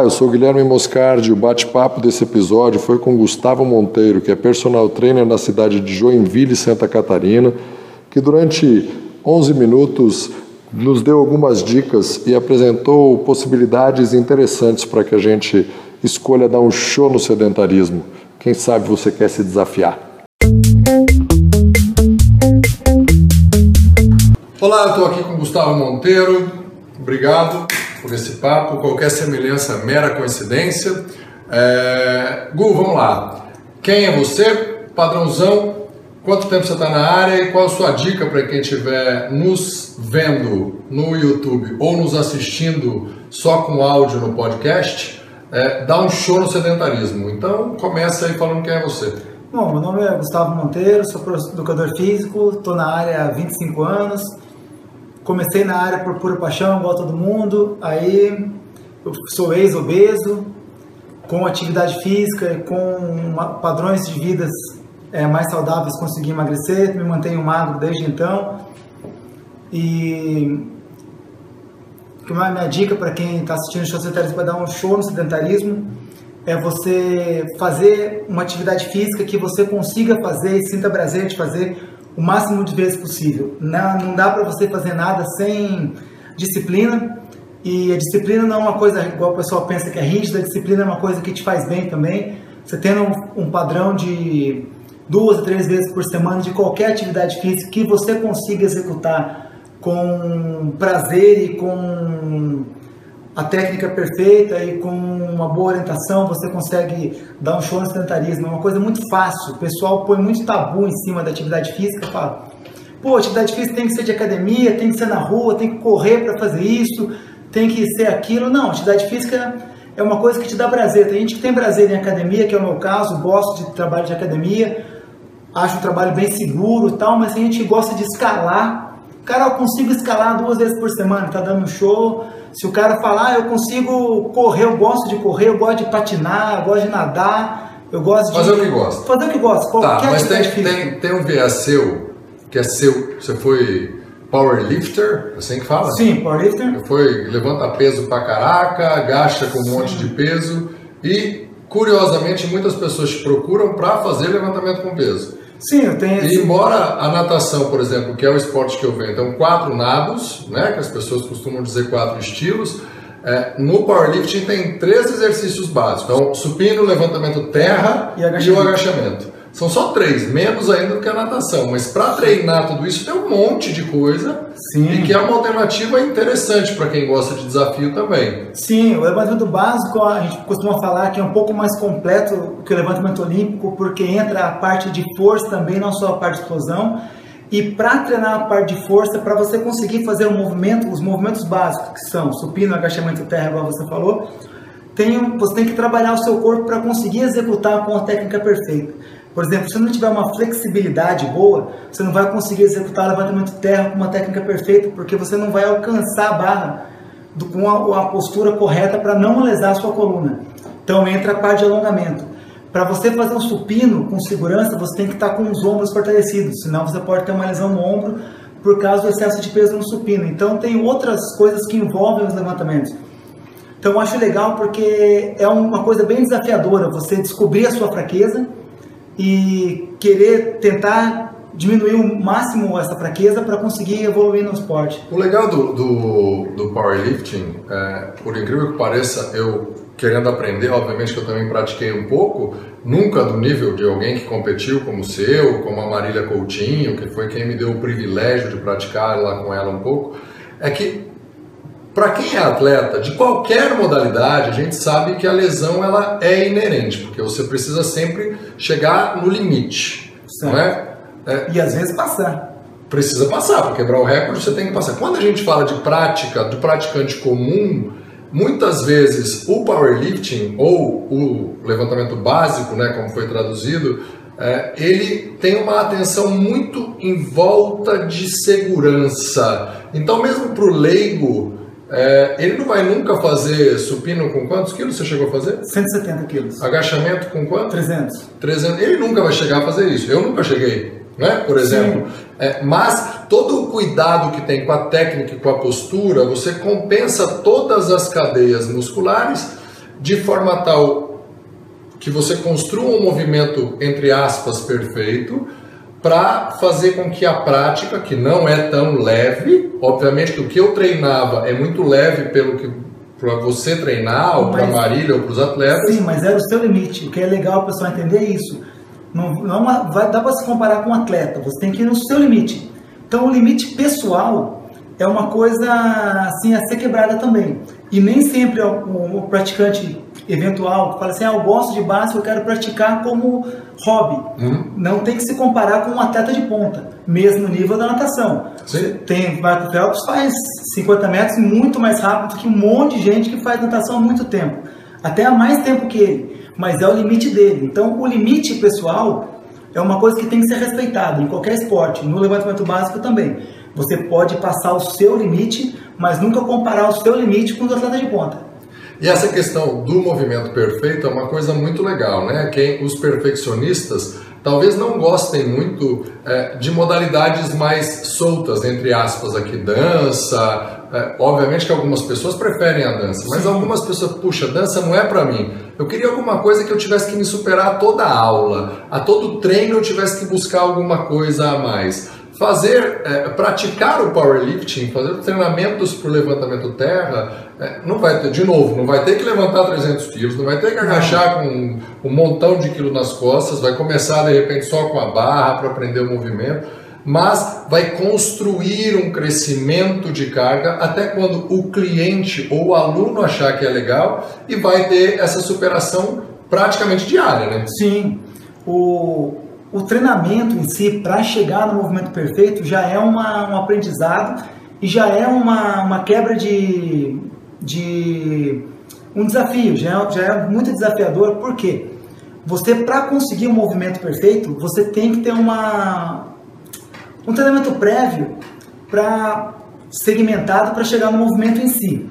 Olá, eu sou Guilherme Moscardi. O bate-papo desse episódio foi com Gustavo Monteiro, que é personal trainer na cidade de Joinville, Santa Catarina, que durante 11 minutos nos deu algumas dicas e apresentou possibilidades interessantes para que a gente escolha dar um show no sedentarismo. Quem sabe você quer se desafiar. Olá, eu estou aqui com Gustavo Monteiro. Obrigado por esse papo. Qualquer semelhança mera coincidência. É... Gu, vamos lá. Quem é você? Padrãozão. Quanto tempo você está na área e qual a sua dica para quem estiver nos vendo no YouTube ou nos assistindo só com áudio no podcast? É, dá um show no sedentarismo. Então, começa aí falando quem é você. Bom, meu nome é Gustavo Monteiro, sou educador físico, estou na área há 25 anos. Comecei na área por pura paixão, igual todo mundo. Aí eu sou ex-obeso, com atividade física e com padrões de vidas é, mais saudáveis, consegui emagrecer, me mantenho magro desde então. E minha dica para quem está assistindo o show sedentarismo para dar um show no sedentarismo é você fazer uma atividade física que você consiga fazer e sinta prazer de fazer o máximo de vezes possível. Não, não dá para você fazer nada sem disciplina. E a disciplina não é uma coisa igual o pessoal pensa que é rígida, a disciplina é uma coisa que te faz bem também. Você tendo um, um padrão de duas ou três vezes por semana de qualquer atividade física que você consiga executar com prazer e com a técnica perfeita e com uma boa orientação você consegue dar um show no sedentarismo. É uma coisa muito fácil. O pessoal põe muito tabu em cima da atividade física, fala, pô, atividade física tem que ser de academia, tem que ser na rua, tem que correr para fazer isso, tem que ser aquilo. Não, atividade física é uma coisa que te dá prazer. Tem gente que tem prazer em academia, que é o meu caso, gosto de trabalho de academia, acho o trabalho bem seguro e tal, mas tem gente que gosta de escalar. Cara, eu consigo escalar duas vezes por semana, tá dando um show se o cara falar, ah, eu consigo correr, eu gosto de correr, eu gosto de patinar, eu gosto de nadar, eu gosto de. Fazer o que gosta. Fazer o que gosta. Qualquer tá, mas tem, tem, tem um viés seu, que é seu. Você foi powerlifter, assim que fala? Sim, powerlifter. Foi levanta peso pra caraca, agacha com um Sim. monte de peso e, curiosamente, muitas pessoas te procuram para fazer levantamento com peso. Sim, eu tenho. E embora a natação, por exemplo, que é o esporte que eu venho, então quatro nados, né, que as pessoas costumam dizer quatro estilos, é, no powerlifting tem três exercícios básicos: então, supino, levantamento terra e, e o agachamento. São só três, menos ainda do que a natação. Mas para treinar tudo isso tem um monte de coisa Sim. e que é uma alternativa interessante para quem gosta de desafio também. Sim, o levantamento básico a gente costuma falar que é um pouco mais completo que o levantamento olímpico, porque entra a parte de força também, não só a parte de explosão. E para treinar a parte de força, para você conseguir fazer o movimento, os movimentos básicos, que são supino, agachamento terra, igual você falou, tem, você tem que trabalhar o seu corpo para conseguir executar com a técnica perfeita. Por exemplo, se não tiver uma flexibilidade boa, você não vai conseguir executar levantamento de terra com uma técnica perfeita, porque você não vai alcançar a barra do, com a, a postura correta para não lesar a sua coluna. Então entra a parte de alongamento. Para você fazer um supino com segurança, você tem que estar tá com os ombros fortalecidos, senão você pode ter uma lesão no ombro por causa do excesso de peso no supino. Então tem outras coisas que envolvem os levantamentos. Então eu acho legal porque é uma coisa bem desafiadora você descobrir a sua fraqueza e querer tentar diminuir o máximo essa fraqueza para conseguir evoluir no esporte. O legal do, do, do powerlifting, é, por incrível que pareça, eu querendo aprender, obviamente que eu também pratiquei um pouco, nunca do nível de alguém que competiu como o seu, como a Marília Coutinho, que foi quem me deu o privilégio de praticar lá com ela um pouco, é que para quem é atleta de qualquer modalidade, a gente sabe que a lesão ela é inerente, porque você precisa sempre chegar no limite, certo. não é? E às vezes passar. Precisa passar, para quebrar o recorde você tem que passar. Quando a gente fala de prática, de praticante comum, muitas vezes o powerlifting ou o levantamento básico, né, como foi traduzido, é, ele tem uma atenção muito em volta de segurança. Então, mesmo para o leigo, é, ele não vai nunca fazer supino com quantos quilos você chegou a fazer? 170 quilos. Agachamento com quanto? 300. 300. Ele nunca vai chegar a fazer isso. Eu nunca cheguei, né? Por exemplo. É, mas todo o cuidado que tem com a técnica e com a postura, você compensa todas as cadeias musculares de forma tal que você construa um movimento, entre aspas, perfeito, para fazer com que a prática, que não é tão leve, obviamente que o que eu treinava é muito leve pelo que para você treinar, ou para a Marília, ou para os atletas. Sim, mas era o seu limite. O que é legal o pessoal entender isso. Não, não vai, dá para se comparar com um atleta, você tem que ir no seu limite. Então, o limite pessoal é uma coisa assim a ser quebrada também. E nem sempre o, o praticante eventual fala assim: ah, eu gosto de básico, eu quero praticar como hobby. Uhum. Não tem que se comparar com um atleta de ponta, mesmo nível da natação. Sim. Tem Marco Phelps faz 50 metros muito mais rápido que um monte de gente que faz natação há muito tempo, até há mais tempo que ele. Mas é o limite dele. Então, o limite pessoal é uma coisa que tem que ser respeitada em qualquer esporte, no levantamento básico também. Você pode passar o seu limite, mas nunca comparar o seu limite com o do atleta de ponta. E essa questão do movimento perfeito é uma coisa muito legal, né? Quem os perfeccionistas talvez não gostem muito é, de modalidades mais soltas, entre aspas, aqui dança. É, obviamente que algumas pessoas preferem a dança, mas Sim. algumas pessoas, puxa, dança não é para mim. Eu queria alguma coisa que eu tivesse que me superar a toda a aula, a todo treino eu tivesse que buscar alguma coisa a mais fazer, é, praticar o powerlifting, fazer treinamentos para o levantamento terra, é, não vai ter, de novo, não vai ter que levantar 300 quilos, não vai ter que agachar com um, um montão de quilos nas costas, vai começar de repente só com a barra para aprender o movimento, mas vai construir um crescimento de carga até quando o cliente ou o aluno achar que é legal e vai ter essa superação praticamente diária, né? Sim. O, o treinamento em si, para chegar no movimento perfeito, já é uma, um aprendizado e já é uma, uma quebra de, de um desafio, já é, já é muito desafiador, porque você, para conseguir um movimento perfeito, você tem que ter uma, um treinamento prévio para segmentado para chegar no movimento em si.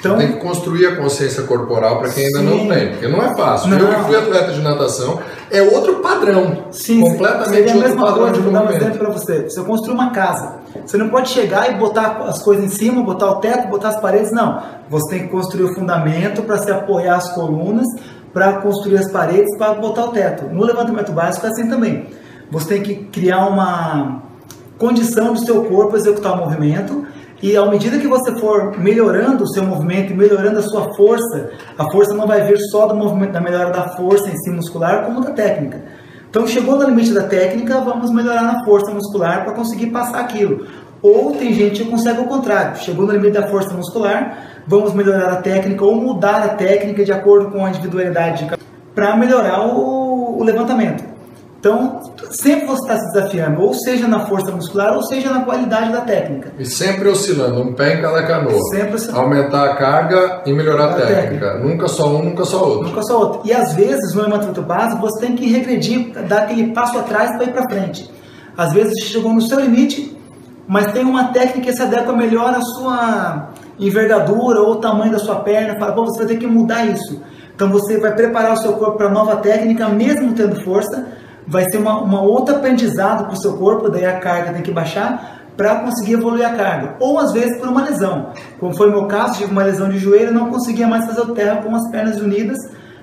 Então, tem que construir a consciência corporal para quem ainda sim. não tem, porque não é fácil. Não. Eu que fui atleta de natação, é outro padrão. Sim, completamente outro mesma padrão coisa, de vou dar um exemplo para você. Você construir uma casa. Você não pode chegar e botar as coisas em cima, botar o teto, botar as paredes, não. Você tem que construir o fundamento para se apoiar as colunas, para construir as paredes, para botar o teto. No levantamento básico é assim também. Você tem que criar uma condição do seu corpo executar o movimento e à medida que você for melhorando o seu movimento e melhorando a sua força, a força não vai vir só do movimento da melhora da força em si muscular, como da técnica. Então, chegou no limite da técnica, vamos melhorar na força muscular para conseguir passar aquilo. Ou tem gente que consegue o contrário, chegou no limite da força muscular, vamos melhorar a técnica ou mudar a técnica de acordo com a individualidade para melhorar o, o levantamento. Então, sempre você está se desafiando, ou seja na força muscular, ou seja na qualidade da técnica. E sempre oscilando, um pé em cada canoa. Sempre oscilando. Aumentar a carga e melhorar a, a técnica. técnica. Nunca só um, nunca só outro. Nunca só outro. E às vezes, no levantamento básico, você tem que regredir, dar aquele passo atrás para ir para frente. Às vezes, chegou no seu limite, mas tem uma técnica que se adequa melhor à sua envergadura ou o tamanho da sua perna. Fala, pô, você vai ter que mudar isso. Então, você vai preparar o seu corpo para nova técnica, mesmo tendo força vai ser uma, uma outra aprendizado para o seu corpo, daí a carga tem que baixar para conseguir evoluir a carga. Ou às vezes por uma lesão, como foi o meu caso, tive uma lesão de joelho, não conseguia mais fazer o terra com as pernas unidas,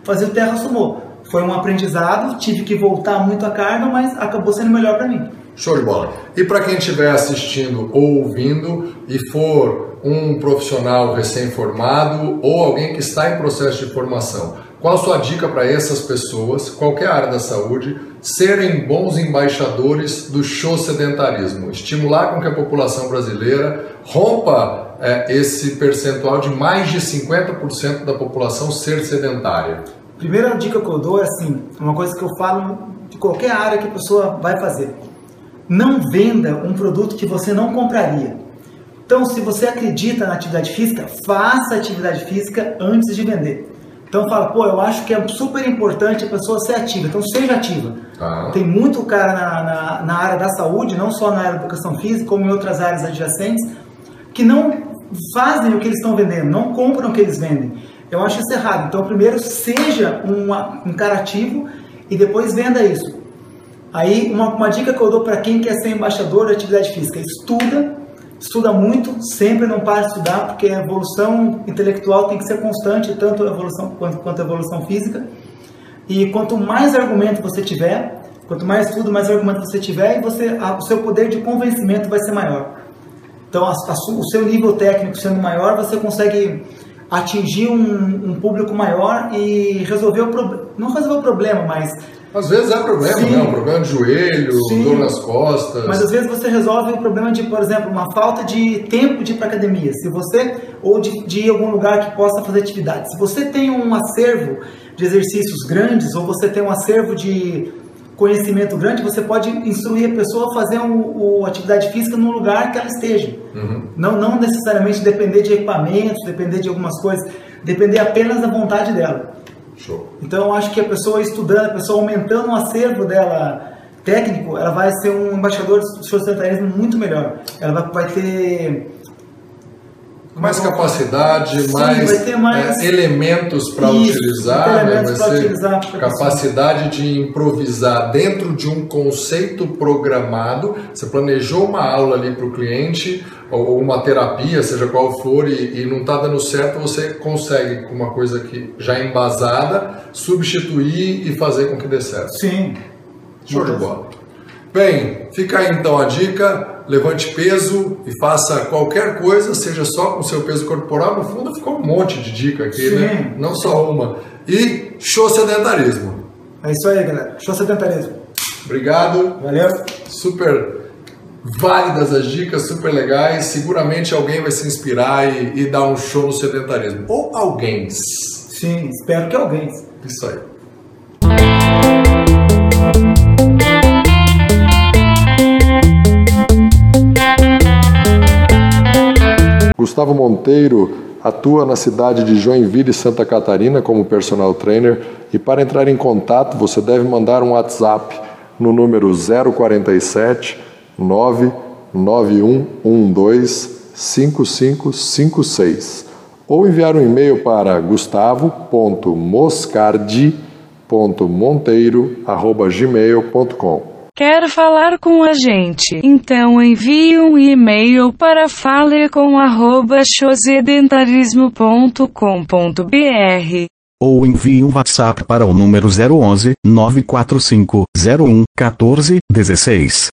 fazer o terra sumô. Foi um aprendizado, tive que voltar muito a carga, mas acabou sendo melhor para mim. Show de bola. E para quem estiver assistindo ou ouvindo e for um profissional recém-formado ou alguém que está em processo de formação, qual a sua dica para essas pessoas, qualquer área da saúde, serem bons embaixadores do show sedentarismo? Estimular com que a população brasileira rompa é, esse percentual de mais de 50% da população ser sedentária. Primeira dica que eu dou é assim, uma coisa que eu falo de qualquer área que a pessoa vai fazer. Não venda um produto que você não compraria. Então, se você acredita na atividade física, faça atividade física antes de vender. Então fala, pô, eu acho que é super importante a pessoa ser ativa, então seja ativa. Ah. Tem muito cara na, na, na, área da saúde, não só na área da educação física, como em outras áreas adjacentes, que não fazem o que eles estão vendendo, não compram o que eles vendem. Eu acho isso errado. Então, primeiro, seja uma, um cara ativo e depois venda isso. Aí, uma, uma dica que eu dou para quem quer ser embaixador da atividade física: estuda, estuda muito, sempre não para de estudar, porque a evolução intelectual tem que ser constante, tanto a evolução quanto, quanto a evolução física. E quanto mais argumento você tiver, quanto mais estudo, mais argumento você tiver, e você, a, o seu poder de convencimento vai ser maior. Então, a, a, o seu nível técnico sendo maior, você consegue atingir um, um público maior e resolver o problema. Não resolver o problema, mas às vezes é problema, Sim. né? Um problema de joelho, Sim. dor nas costas. Mas às vezes você resolve o problema de, por exemplo, uma falta de tempo de ir para academia. Se você ou de, de ir a algum lugar que possa fazer atividade. Se você tem um acervo de exercícios grandes ou você tem um acervo de conhecimento grande, você pode instruir a pessoa a fazer uma atividade física no lugar que ela esteja. Uhum. Não, não necessariamente depender de equipamentos, depender de algumas coisas, depender apenas da vontade dela. Show. Então, eu acho que a pessoa estudando, a pessoa aumentando o acervo dela técnico, ela vai ser um embaixador do sedentarismo muito melhor. Ela vai, vai ter mais capacidade, Sim, mais, mais... É, elementos para utilizar, né? vai ser utilizar capacidade de improvisar dentro de um conceito programado. Você planejou uma aula ali para o cliente ou uma terapia, seja qual for, e, e não está dando certo, você consegue com uma coisa que já é embasada substituir e fazer com que dê certo. Sim. Show de bola. Bem, fica aí então a dica, levante peso e faça qualquer coisa, seja só com seu peso corporal. No fundo ficou um monte de dica aqui, né? Sim. né? Não só uma. E show sedentarismo. É isso aí, galera. Show sedentarismo. Obrigado. Valeu. Super válidas as dicas, super legais. Seguramente alguém vai se inspirar e, e dar um show no sedentarismo. Ou alguém. Sim, espero que alguém. Isso aí. Gustavo Monteiro atua na cidade de Joinville, Santa Catarina, como personal trainer. E para entrar em contato, você deve mandar um WhatsApp no número 047 99112 5556 ou enviar um e-mail para gustavo.moscardi.monteiro@gmail.com. Quer falar com a gente? Então envie um e-mail para fale@chosedentarismo.com.br ou envie um WhatsApp para o número 011 945 01 14 16.